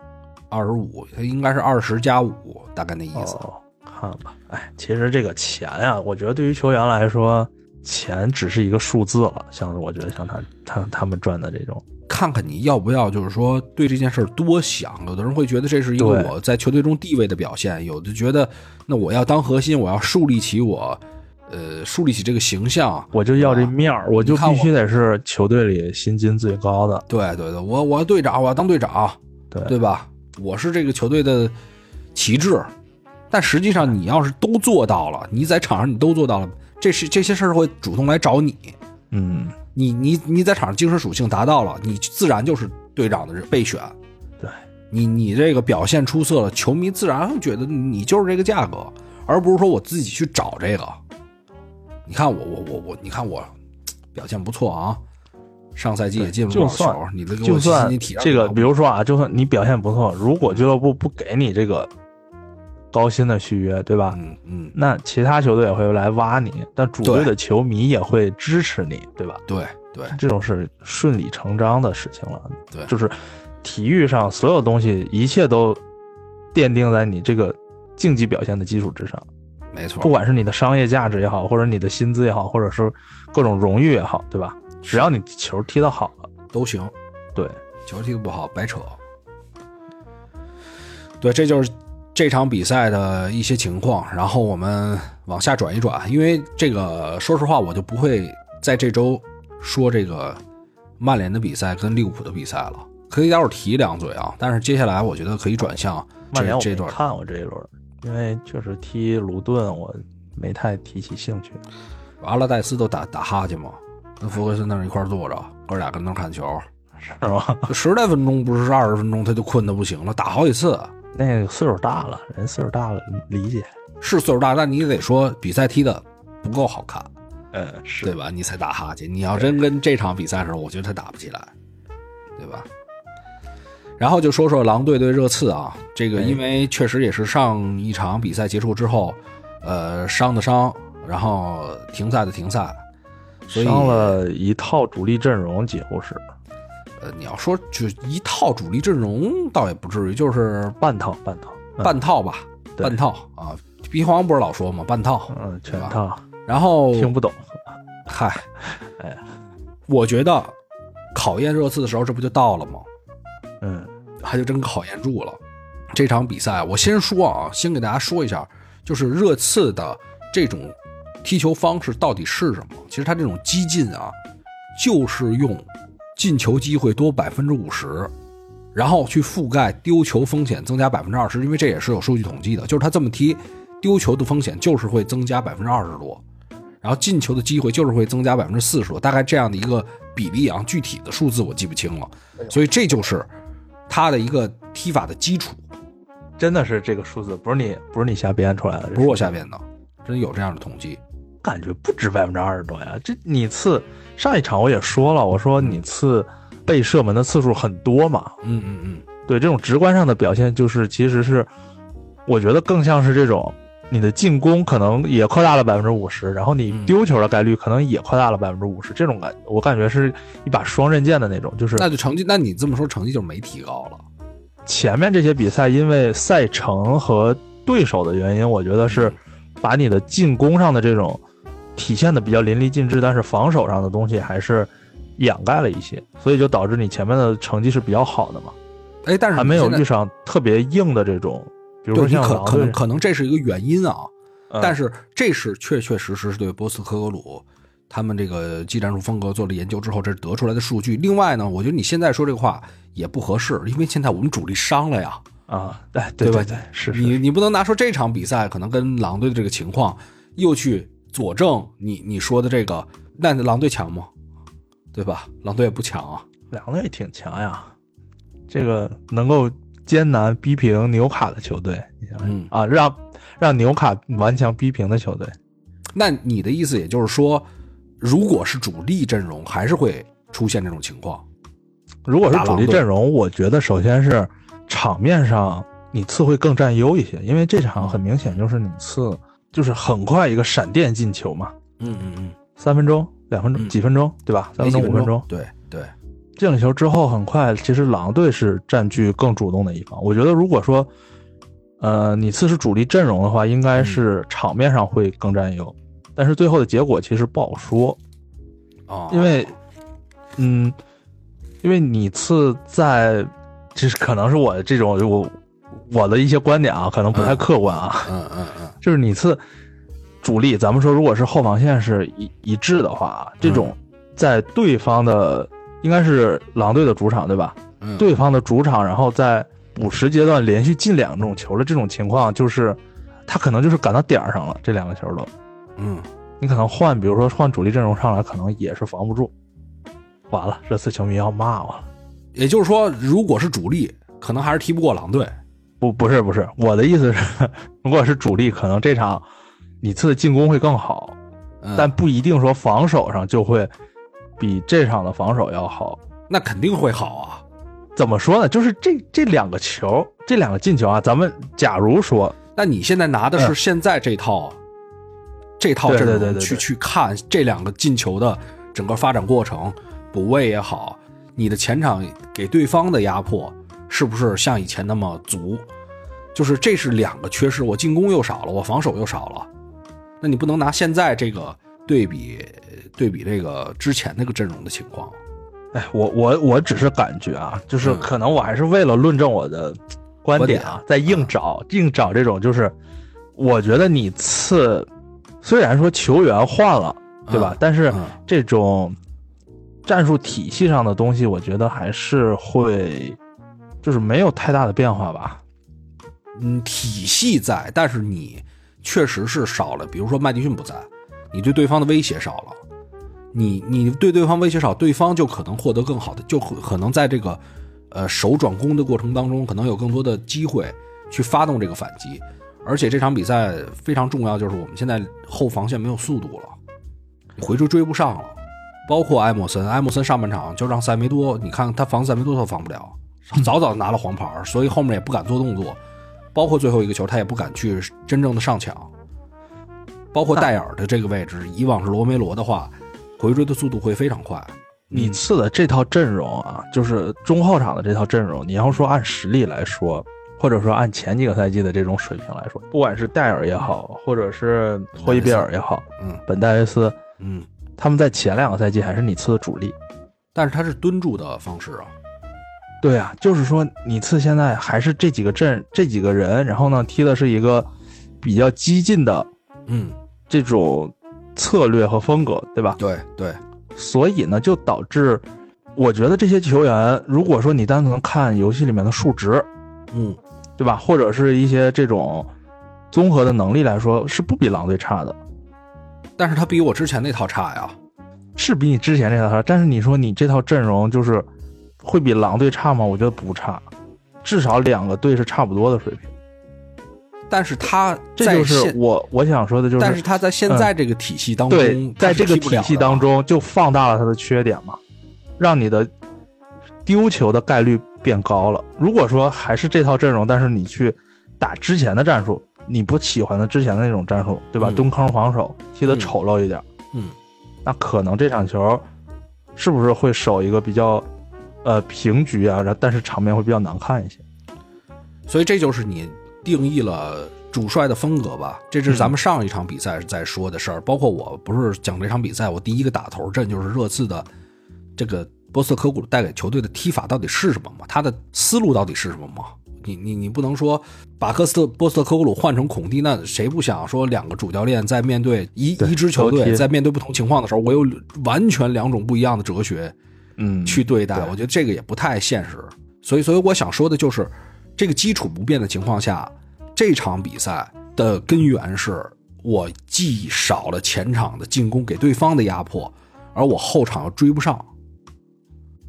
二十五，他应该是二十加五，大概那意思。哦，看吧，哎，其实这个钱呀、我觉得对于球员来说，钱只是一个数字了。像我觉得像他他他们赚的这种，看看你要不要，就是说对这件事儿多想。有的人会觉得这是一个我在球队中地位的表现，有的觉得那我要当核心，我要树立起我，呃，树立起这个形象。我就要这面儿，我就必须得是球队里薪金最高的，对对对，我我要队长，我要当队长，对对吧？我是这个球队的旗帜。但实际上，你要是都做到了，你在场上你都做到了，这是这些事儿会主动来找你。嗯，你你你在场上精神属性达到了，你自然就是队长的备选。对你你这个表现出色了，球迷自然会觉得你就是这个价格，而不是说我自己去找这个。你看我我我我，你看我表现不错啊，上赛季也进了不少球，你这给我就算这个，比如说啊，就算你表现不错，如果俱乐部不给你这个高薪的续约，对吧？嗯嗯，那其他球队也会来挖你，但主队的球迷也会支持你，对吧？对对这种是顺理成章的事情了。对就是体育上所有东西，一切都奠定在你这个竞技表现的基础之上。没错不，管是你的商业价值也好，或者你的薪资也好，或者是各种荣誉也好，对吧？只要你球踢得好了，都行。对，球踢得不好白扯。对，这就是这场比赛的一些情况。然后我们往下转一转，因为这个说实话，我就不会在这周说这个曼联的比赛跟利物浦的比赛了。可以待会儿提两嘴啊，但是接下来我觉得可以转向曼联这这段。没看过这一轮，因为确实踢卢顿我没太提起兴趣。阿拉戴斯都打打哈欠嘛，跟福格森那儿一块儿坐着，哥俩跟那儿看球，是吗？就十来分钟不是二十分钟，他就困得不行了，打好几次。那个岁数大了，人岁数大了，理解。是岁数大，但你也得说比赛踢的不够好看，嗯，是对吧？你才打哈欠。你要真跟这场比赛的时候，我觉得他打不起来，对吧？然后就说说狼队对热刺啊，这个哎因为确实也是上一场比赛结束之后，呃，伤的伤，然后停赛的停赛，所以伤了一套主力阵容，几乎是呃，你要说就一套主力阵容倒也不至于，就是半套半套，嗯半套吧，半套啊。鼻黄不是老说吗，半套，嗯，全套然后听不懂。嗨，哎，我觉得考验热刺的时候，这不就到了吗？嗯，还就真考验住了。这场比赛，我先说啊，先给大家说一下，就是热刺的这种踢球方式到底是什么？其实他这种激进啊，就是用进球机会多百分之五十，然后去覆盖丢球风险增加百分之二十，因为这也是有数据统计的，就是他这么踢，丢球的风险就是会增加百分之二十多，然后进球的机会就是会增加百分之四十多，大概这样的一个比例啊，具体的数字我记不清了，所以这就是他的一个踢法的基础。真的是这个数字，不是你不是你瞎编出来的，不是我瞎编的，真有这样的统计。感觉不止百分之二十多呀！这你次上一场我也说了，我说你次被射门的次数很多嘛。嗯嗯嗯，对，这种直观上的表现就是其实是，我觉得更像是这种你的进攻可能也扩大了百分之五十，然后你丢球的概率可能也扩大了百分之五十，这种感我感觉是一把双刃剑的那种，就是那就成绩，那你这么说成绩就没提高了。前面这些比赛，因为赛程和对手的原因，我觉得是把你的进攻上的这种体现的比较淋漓尽致，但是防守上的东西还是掩盖了一些，所以就导致你前面的成绩是比较好的嘛。哎，但是还没有遇上特别硬的这种，比如说像可可能可能这是一个原因啊，但是这是确确实实是对波斯科格鲁他们这个技战术风格做了研究之后，这是得出来的数据。另外呢，我觉得你现在说这个话。也不合适，因为现在我们主力伤了呀。啊，对对吧？对，是你你不能拿出这场比赛可能跟狼队的这个情况，又去佐证你你说的这个。那狼队强吗？对吧？狼队也不强啊。狼队挺强呀，这个能够艰难逼平纽卡的球队，你想想啊，让让纽卡顽强逼平的球队。那你的意思也就是说，如果是主力阵容，还是会出现这种情况？如果是主力阵容，我觉得首先是场面上你次会更占优一些，因为这场很明显就是你次就是很快一个闪电进球嘛。嗯嗯嗯，三分钟、两分钟、几分钟，对吧？三分钟、五分钟。对对，进了球之后很快，其实狼队是占据更主动的一方。我觉得如果说，呃，你次是主力阵容的话，应该是场面上会更占优，但是最后的结果其实不好说。啊，因为，嗯。因为你次在，就是可能是我这种我我的一些观点啊，可能不太客观啊。嗯嗯嗯，就是你次主力，咱们说如果是后防线是一一致的话，这种在对方的应该是狼队的主场对吧？嗯。对方的主场，然后在补时阶段连续进两种球的这种情况，就是他可能就是赶到点儿上了，这两个球都。嗯。你可能换，比如说换主力阵容上来，可能也是防不住。完了，这次球迷要骂我了。也就是说，如果是主力，可能还是踢不过狼队。不，不是，不是，我的意思是，如果是主力，可能这场你次的进攻会更好，但不一定说防守上就会比这场的防守要好。那肯定会好啊。怎么说呢？就是这这两个球，这两个进球啊，咱们假如说，那你现在拿的是现在这套这套阵容去去看这两个进球的整个发展过程。补位也好，你的前场给对方的压迫是不是像以前那么足？就是这是两个缺失，我进攻又少了，我防守又少了。那你不能拿现在这个对比对比这个之前那个阵容的情况。哎，我我我只是感觉啊，就是可能我还是为了论证我的观点啊，在硬找硬找这种，就是我觉得你次虽然说球员换了，对吧？但是这种。战术体系上的东西，我觉得还是会，就是没有太大的变化吧。嗯，体系在，但是你确实是少了。比如说麦迪逊不在，你对对方的威胁少了，你你对对方威胁少，对方就可能获得更好的，就可能在这个呃手转攻的过程当中，可能有更多的机会去发动这个反击。而且这场比赛非常重要，就是我们现在后防线没有速度了，回追追不上了。包括埃莫森，埃莫森上半场就让塞梅多，你看他防塞梅多都防不了，早早拿了黄牌，所以后面也不敢做动作。包括最后一个球，他也不敢去真正的上抢。包括戴尔的这个位置，以往是罗梅罗的话，回追的速度会非常快。你次的这套阵容啊，就是中后场的这套阵容，你要说按实力来说，或者说按前几个赛季的这种水平来说，不管是戴尔也好，或者是霍伊比尔也好，嗯，本戴维斯，嗯。他们在前两个赛季还是你次的主力，但是他是蹲住的方式啊，对啊，就是说你次现在还是这几个阵这几个人，然后呢踢的是一个比较激进的嗯，这种策略和风格，对吧？对对，所以呢，就导致我觉得这些球员，如果说你单纯看游戏里面的数值，嗯，对吧？或者是一些这种综合的能力来说，是不比狼队差的，但是他比我之前那套差呀。是比你之前那套差。但是你说你这套阵容就是会比狼队差吗？我觉得不差，至少两个队是差不多的水平。但是他这就是，我我想说的，就是但是他在现在这个体系当中，对，在这个体系当中，就放大了他的缺点嘛，让你的丢球的概率变高了。如果说还是这套阵容，但是你去打之前的战术，你不喜欢的之前的那种战术，对吧？嗯蹲坑防守踢得嗯丑陋一点，嗯，那可能这场球是不是会守一个比较呃平局啊？然后但是场面会比较难看一些。所以这就是你定义了主帅的风格吧？这是咱们上一场比赛在说的事儿，包括我不是讲这场比赛，我第一个打头阵就是热刺的这个波斯特科古鲁带给球队的踢法到底是什么嘛？他的思路到底是什么嘛？你你你不能说把科斯特波斯特科古鲁换成孔蒂，那谁不想说两个主教练在面对一对一支球队在面对不同情况的时候，我有完全两种不一样的哲学，嗯去对待，我觉得这个也不太现实。所以，所以我想说的就是，这个基础不变的情况下，这场比赛的根源是我既少了前场的进攻给对方的压迫，而我后场又追不上，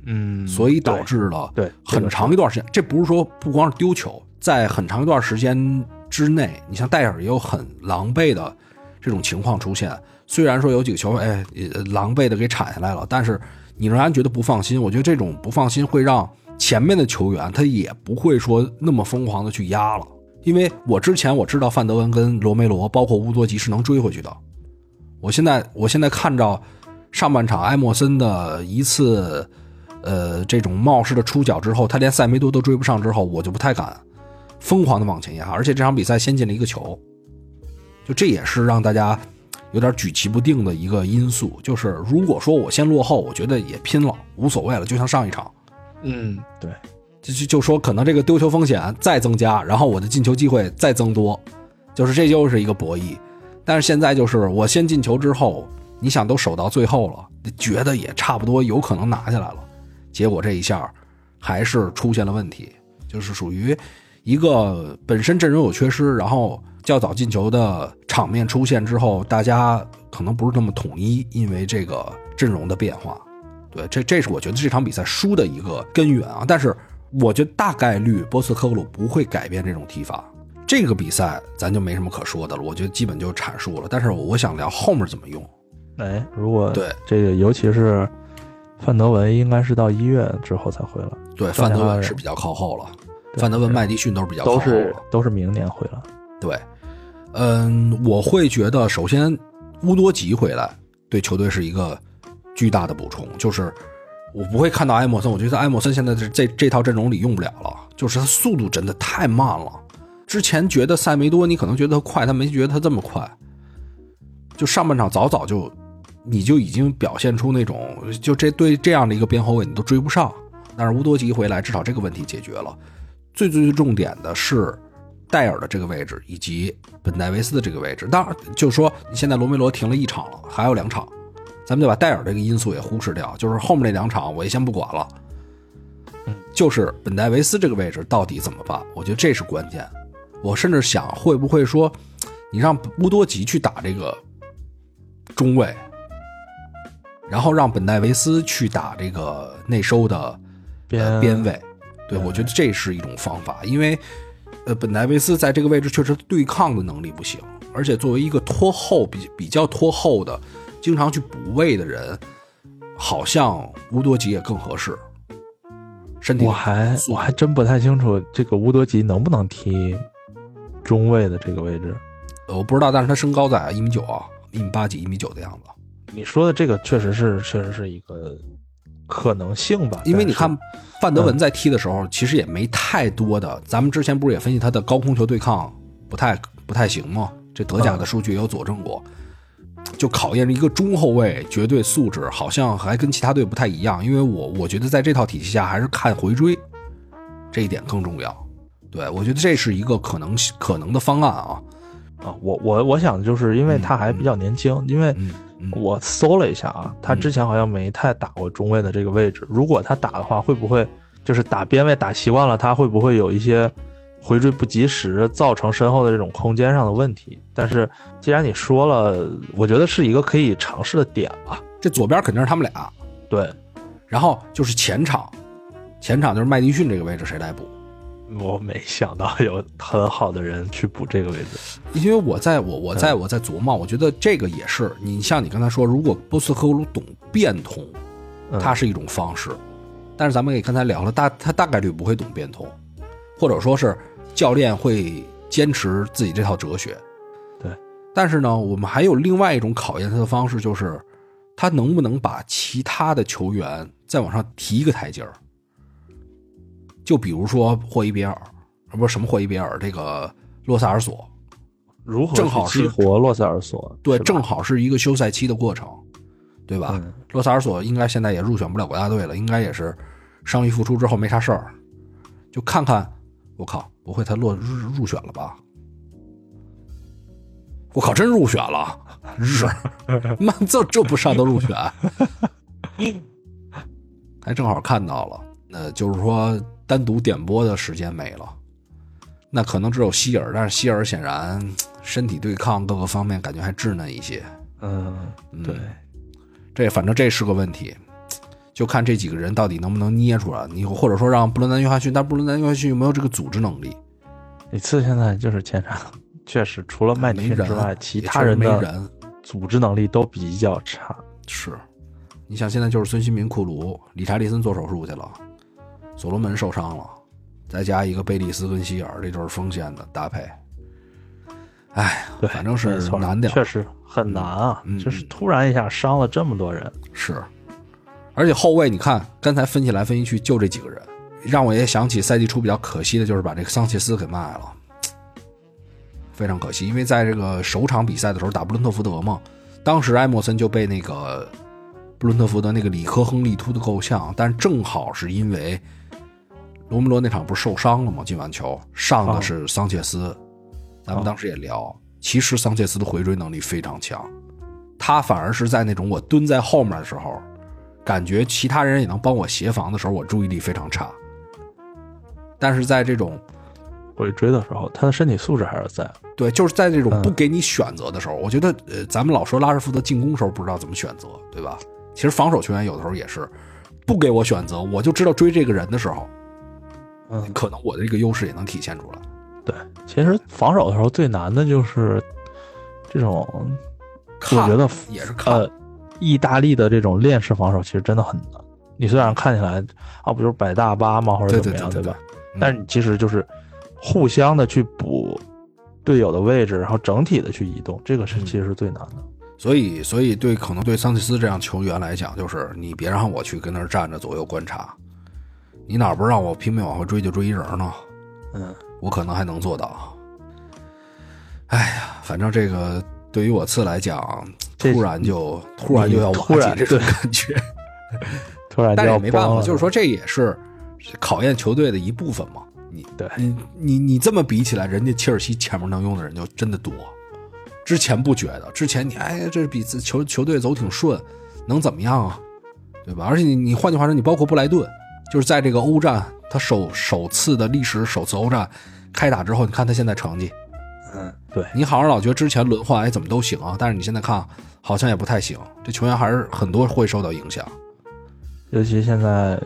嗯，所以导致了对很长一段时间。这不是说不光是丢球，在很长一段时间之内，你像戴尔也有很狼狈的这种情况出现。虽然说有几个球，哎，呃狼狈的给铲下来了，但是你仍然觉得不放心。我觉得这种不放心会让前面的球员他也不会说那么疯狂的去压了，因为我之前我知道范德文跟罗梅罗，包括乌多吉是能追回去的。我现在我现在看着上半场埃莫森的一次呃这种冒失的出脚之后，他连塞梅多都追不上之后，我就不太敢疯狂的往前压，而且这场比赛先进了一个球，就这也是让大家有点举棋不定的一个因素。就是如果说我先落后，我觉得也拼了，无所谓了，就像上一场。嗯对，就就就说可能这个丢球风险再增加，然后我的进球机会再增多，就是这就是一个博弈。但是现在就是我先进球之后，你想都守到最后了，觉得也差不多有可能拿下来了，结果这一下还是出现了问题，就是属于一个本身阵容有缺失，然后较早进球的场面出现之后，大家可能不是那么统一，因为这个阵容的变化。对，这这是我觉得这场比赛输的一个根源啊。但是我觉得大概率波斯科克鲁不会改变这种踢法。这个比赛咱就没什么可说的了，我觉得基本就阐述了。但是我想聊后面怎么用。哎，如果对这个，尤其是范德文，应该是到一月之后才回来，对，范德文是比较靠后了，范德文、麦迪逊都是比较靠都后都是明年回来。对，嗯，我会觉得，首先乌多吉回来对球队是一个巨大的补充，就是我不会看到埃莫森，我觉得埃莫森现在这这这套阵容里用不了了，就是他速度真的太慢了。之前觉得塞梅多，你可能觉得他快，他没觉得他这么快。就上半场早早就，你就已经表现出那种，就这对这样的一个边后卫你都追不上。但是乌多吉回来，至少这个问题解决了。最最最重点的是戴尔的这个位置以及本戴维斯的这个位置。当然，就是说现在罗梅罗停了一场了，还有两场，咱们就把戴尔这个因素也忽视掉，就是后面那两场我也先不管了。嗯，就是本戴维斯这个位置到底怎么办？我觉得这是关键。我甚至想，会不会说，你让乌多吉去打这个中卫，然后让本戴维斯去打这个内收的呃边边卫。对，我觉得这是一种方法，因为呃，本戴维斯在这个位置确实对抗的能力不行，而且作为一个拖后比比较拖后的，经常去补位的人，好像乌多吉也更合适。身体我还我还真不太清楚这个乌多吉能不能踢中卫的这个位置。呃我不知道，但是他身高在一米九啊，一米八几、一米九的样子。你说的这个确实是确实是一个可能性吧，因为你看，范德文在踢的时候，其实也没太多的。咱们之前不是也分析他的高空球对抗不太不太行吗？这德甲的数据也有佐证过，就考验一个中后卫绝对素质，好像还跟其他队不太一样。因为我我觉得在这套体系下，还是看回追，这一点更重要。对我觉得这是一个可能可能的方案啊。啊，我我我想就是因为他还比较年轻，因为嗯嗯我搜了一下啊，他之前好像没太打过中卫的这个位置。如果他打的话，会不会就是打边位打习惯了，他会不会有一些回追不及时，造成身后的这种空间上的问题？但是既然你说了，我觉得是一个可以尝试的点吧。这左边肯定是他们俩，对，然后就是前场，前场就是麦迪逊这个位置谁来补？我没想到有很好的人去补这个位置。因为我在我我在我在琢磨，我觉得这个也是你像你刚才说，如果波斯科鲁懂变通，嗯它是一种方式，但是咱们也刚才聊了，大他大概率不会懂变通，或者说是教练会坚持自己这套哲学。对，但是呢，我们还有另外一种考验他的方式，就是他能不能把其他的球员再往上提一个台阶儿。就比如说霍伊比尔，啊不是什么霍伊比尔，这个洛塞尔索，如何正好是激活洛塞尔索？对，正好是一个休赛期的过程，对吧？嗯洛塞尔索应该现在也入选不了国家队了，应该也是伤愈复出之后没啥事儿，就看看，我靠，不会他落入入选了吧？我靠，真入选了，是，妈这这不上都入选，还正好看到了，那就是说单独点播的时间没了，那可能只有希尔，但是希尔显然身体对抗各个方面感觉还稚嫩一些，嗯，对，这反正这是个问题，就看这几个人到底能不能捏出来。你或者说让布伦南·约翰逊，但布伦南·约翰逊有没有这个组织能力？每次现在就是前场，确实除了麦迪之外，其他人的组织能力都比较差。是。你想现在就是孙兴民、库鲁、理查利森做手术去了，所罗门受伤了，再加一个贝利斯跟希尔，这就是锋线的搭配。哎，反正是难点确实很难啊！就是突然一下伤了这么多人，是，而且后卫你看，刚才分析来分析去就这几个人，让我也想起赛季初比较可惜的就是把这个桑切斯给卖了，非常可惜，因为在这个首场比赛的时候打布伦特福德嘛，当时埃默森就被那个布伦特福德那个里科亨利突的够呛，但正好是因为罗梅罗那场不是受伤了吗？进完球上的是桑切斯，咱们当时也聊，其实桑切斯的回追能力非常强，他反而是在那种我蹲在后面的时候，感觉其他人也能帮我协防的时候，我注意力非常差。但是在这种回追的时候，他的身体素质还是在。对，就是在这种嗯不给你选择的时候，我觉得呃，咱们老说拉什福德进攻时候不知道怎么选择，对吧？其实防守球员有的时候也是不给我选择，我就知道追这个人的时候，嗯，可能我的这个优势也能体现出来。对，其实防守的时候最难的就是这种，我觉得也是看，呃，意大利的这种链式防守其实真的很难。你虽然看起来啊，不就是摆大巴吗，或者怎么样，对吧？嗯但是你其实就是互相的去补队友的位置，然后整体的去移动，这个是嗯其实是最难的。所以所以对可能对桑切斯这样球员来讲，就是你别让我去跟那儿站着左右观察，你哪不让我拼命往后追就追一人呢？嗯，我可能还能做到。哎呀，反正这个对于我次来讲，突然就突然就要突然这种 感觉，突然就但要也没办法，就是说这也是考验球队的一部分嘛。你对你你你这么比起来，人家切尔西前面能用的人就真的多。之前不觉得，之前你哎，这比自球球队走挺顺，能怎么样啊？对吧？而且你你换句话说，你包括布莱顿，就是在这个欧战，他首首次的历史首次欧战开打之后，你看他现在成绩，嗯，对，你好像老觉得之前轮换哎怎么都行啊，但是你现在看好像也不太行，这球员还是很多会受到影响。尤其现在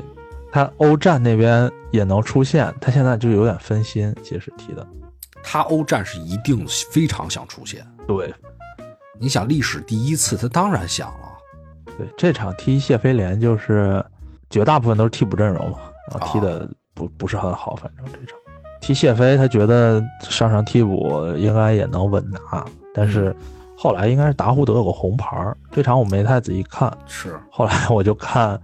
他欧战那边也能出现，他现在就有点分心，其实踢的。他欧战是一定非常想出现。对你想历史第一次，他当然想了。对，这场踢谢菲联就是绝大部分都是替补阵容嘛，然后踢的不、不是很好，反正这场踢谢菲，他觉得上上替补应该也能稳拿，但是后来应该是达胡德有个红牌儿，这场我没太仔细看，是，后来我就看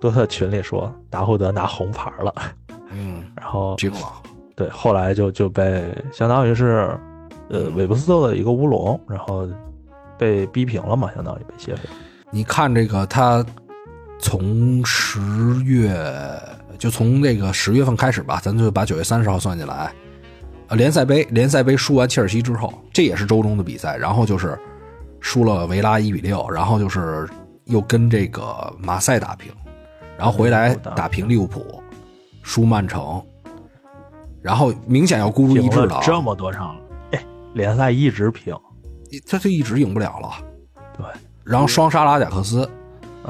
多特群里说达胡德拿红牌了，嗯，然后惊了。对，后来就就被相当于是，呃，韦布斯特的一个乌龙，然后被逼平了嘛，相当于被谢菲。你看这个，他从十月就从这个十月份开始吧，咱就把九月三十号算进来。呃，联赛杯联赛杯输完切尔西之后，这也是周中的比赛，然后就是输了维拉一比六，然后就是又跟这个马赛打平，然后回来打平利物浦，输曼城，然后明显要孤注一掷了。这么多场了，哎，联赛一直平，他就一直赢不了了。对，然后双杀拉贾克斯，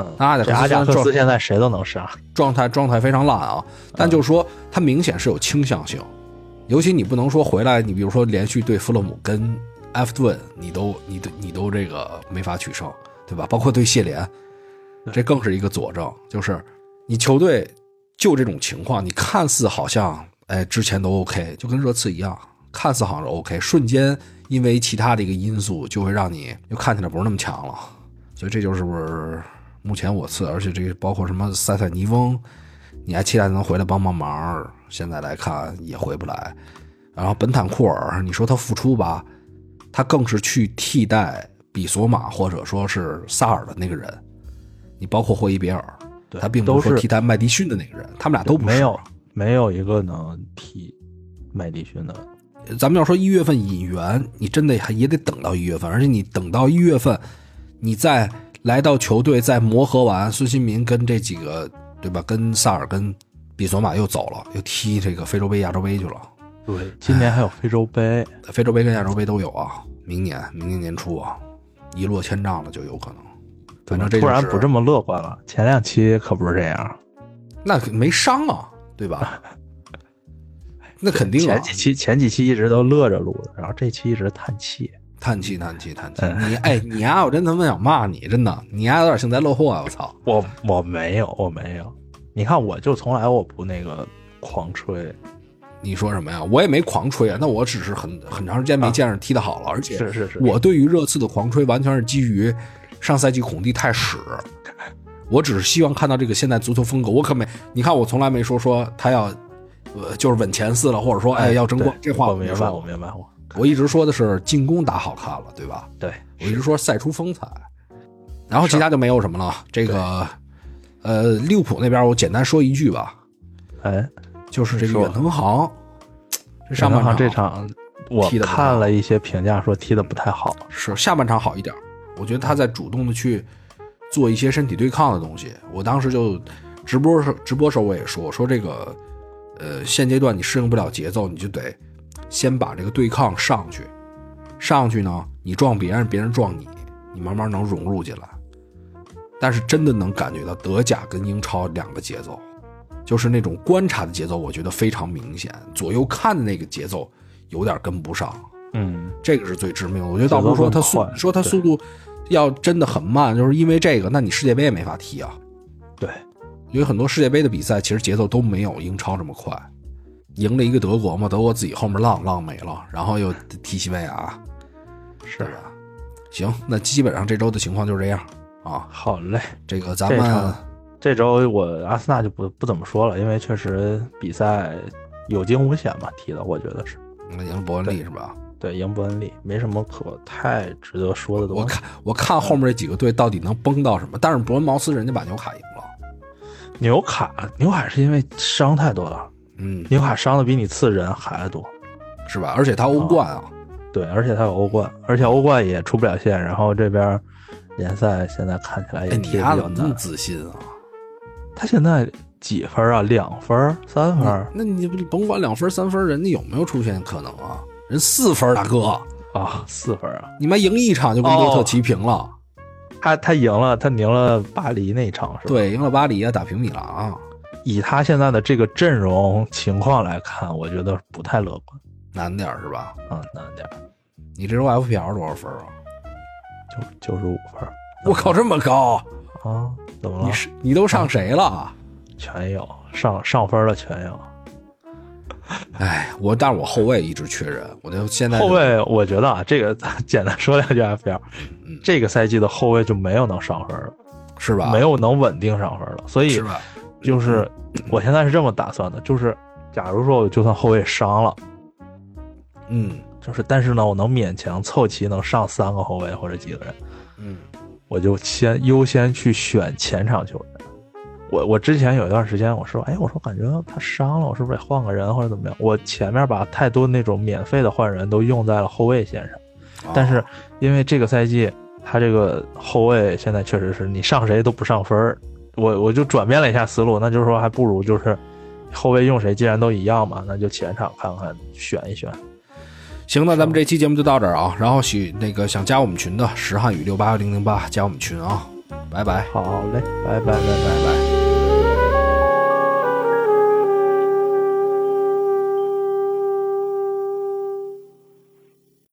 嗯，阿贾克斯阿贾克斯现在谁都能杀，状态状态非常烂啊，但就是说他明显是有倾向性。尤其你不能说回来，你比如说连续对弗勒姆跟埃弗顿，你都你都你都这个没法取胜，对吧？包括对谢联，这更是一个佐证，就是你球队就这种情况，你看似好像哎之前都 OK，就跟热刺一样，看似好像是 OK，瞬间因为其他的一个因素，就会让你又看起来不是那么强了。所以这就是不是目前我次，而且这个包括什么塞塞尼翁，你还期待能回来帮帮忙？现在来看也回不来，然后本坦库尔，你说他复出吧，他更是去替代比索马或者说是萨尔的那个人。你包括霍伊别尔，他并不是说替代麦迪逊的那个人，他们俩都不是没有没有一个能替麦迪逊的。咱们要说一月份引援，你真的还也得等到一月份，而且你等到一月份，你在来到球队，再磨合完孙兴民跟这几个对吧，跟萨尔跟。比索马又走了，又踢这个非洲杯、亚洲杯去了。对，今年还有非洲杯，非洲杯跟亚洲杯都有啊。明年，明年年初啊，一落千丈了就有可能。反正这突然不这么乐观了，前两期可不是这样。那没伤啊，对吧？那肯定。前几期前几期一直都乐着录的，然后这期一直叹气，叹气，叹气，叹气。你哎，你啊，我真他妈想骂你，真的，你啊有点幸灾乐祸啊！我操，我我没有，我没有。你看，我就从来我不那个狂吹，你说什么呀？我也没狂吹啊，那我只是很很长时间没见着踢得好了，而且是是是，我对于热刺的狂吹完全是基于上赛季孔蒂太屎，我只是希望看到这个现代足球风格。我可没，你看我从来没说说他要，呃，就是稳前四了，或者说哎要争冠，这话我明白，我明白，我我一直说的是进攻打好看了，对吧？对，我一直说赛出风采，然后其他就没有什么了，这个。呃，利物浦那边我简单说一句吧，哎，就是这个远藤航，这上半场这场我看了一些评价说踢的不太好，是下半场好一点，我觉得他在主动的去做一些身体对抗的东西。我当时就直播时直播时候我也说，我说这个呃现阶段你适应不了节奏，你就得先把这个对抗上去，上去呢你撞别人，别人撞你，你慢慢能融入进来。但是真的能感觉到德甲跟英超两个节奏，就是那种观察的节奏，我觉得非常明显。左右看的那个节奏有点跟不上，嗯，这个是最致命的。我觉得倒不是说他速，说他速度要真的很慢，就是因为这个，那你世界杯也没法踢啊。对，因为很多世界杯的比赛其实节奏都没有英超这么快。赢了一个德国嘛，德国自己后面浪浪没了，然后又踢西班牙，是吧。行，那基本上这周的情况就是这样。啊，好嘞，这个咱们这周我阿森纳就不不怎么说了，因为确实比赛有惊无险吧，踢的我觉得是。那赢伯恩利是吧？对，赢伯恩利没什么可太值得说的东西。我看我看后面这几个队到底能崩到什么？但是伯恩茅斯人家把纽卡赢了。纽卡纽卡是因为伤太多了，嗯，纽卡伤的比你次人还多，是吧？而且他欧冠啊，对，而且他有欧冠，而且欧冠也出不了线，然后这边。联赛现在看起来也踢的比较难。自信啊！他现在几分啊？两分、三分？那你甭管两分、三分，人家有没有出现可能啊？人四分，大哥啊，四分啊！你妈赢一场就跟多特齐平了。他他赢了，他赢了巴黎那场是吧？对，赢了巴黎啊，打平米兰。以他现在的这个阵容情况来看，我觉得不太乐观，难点是吧？嗯，难点。你这周 FPL 多少分啊？九九十五分，我靠，这么高啊！怎么了？你是你都上谁了？全有上上分的全有。哎，我但是我后卫一直缺人，我就现在后卫，我觉得啊，这个简单说两句 FPL，这个赛季的后卫就没有能上分的，是吧？没有能稳定上分的，所以就是我现在是这么打算的，就是假如说我就算后卫伤了，嗯。就是，但是呢，我能勉强凑齐能上三个后卫或者几个人，嗯，我就先优先去选前场球员，我我之前有一段时间，我说，哎，我说感觉他伤了，我是不是得换个人或者怎么样？我前面把太多那种免费的换人都用在了后卫线上，但是因为这个赛季他这个后卫现在确实是你上谁都不上分儿，我我就转变了一下思路，那就是说还不如就是后卫用谁既然都一样嘛，那就前场看看选一选。行，那咱们这期节目就到这儿啊。然后许那个想加我们群的石汉语六八零零八加我们群啊，拜拜。好嘞，拜拜拜拜拜拜。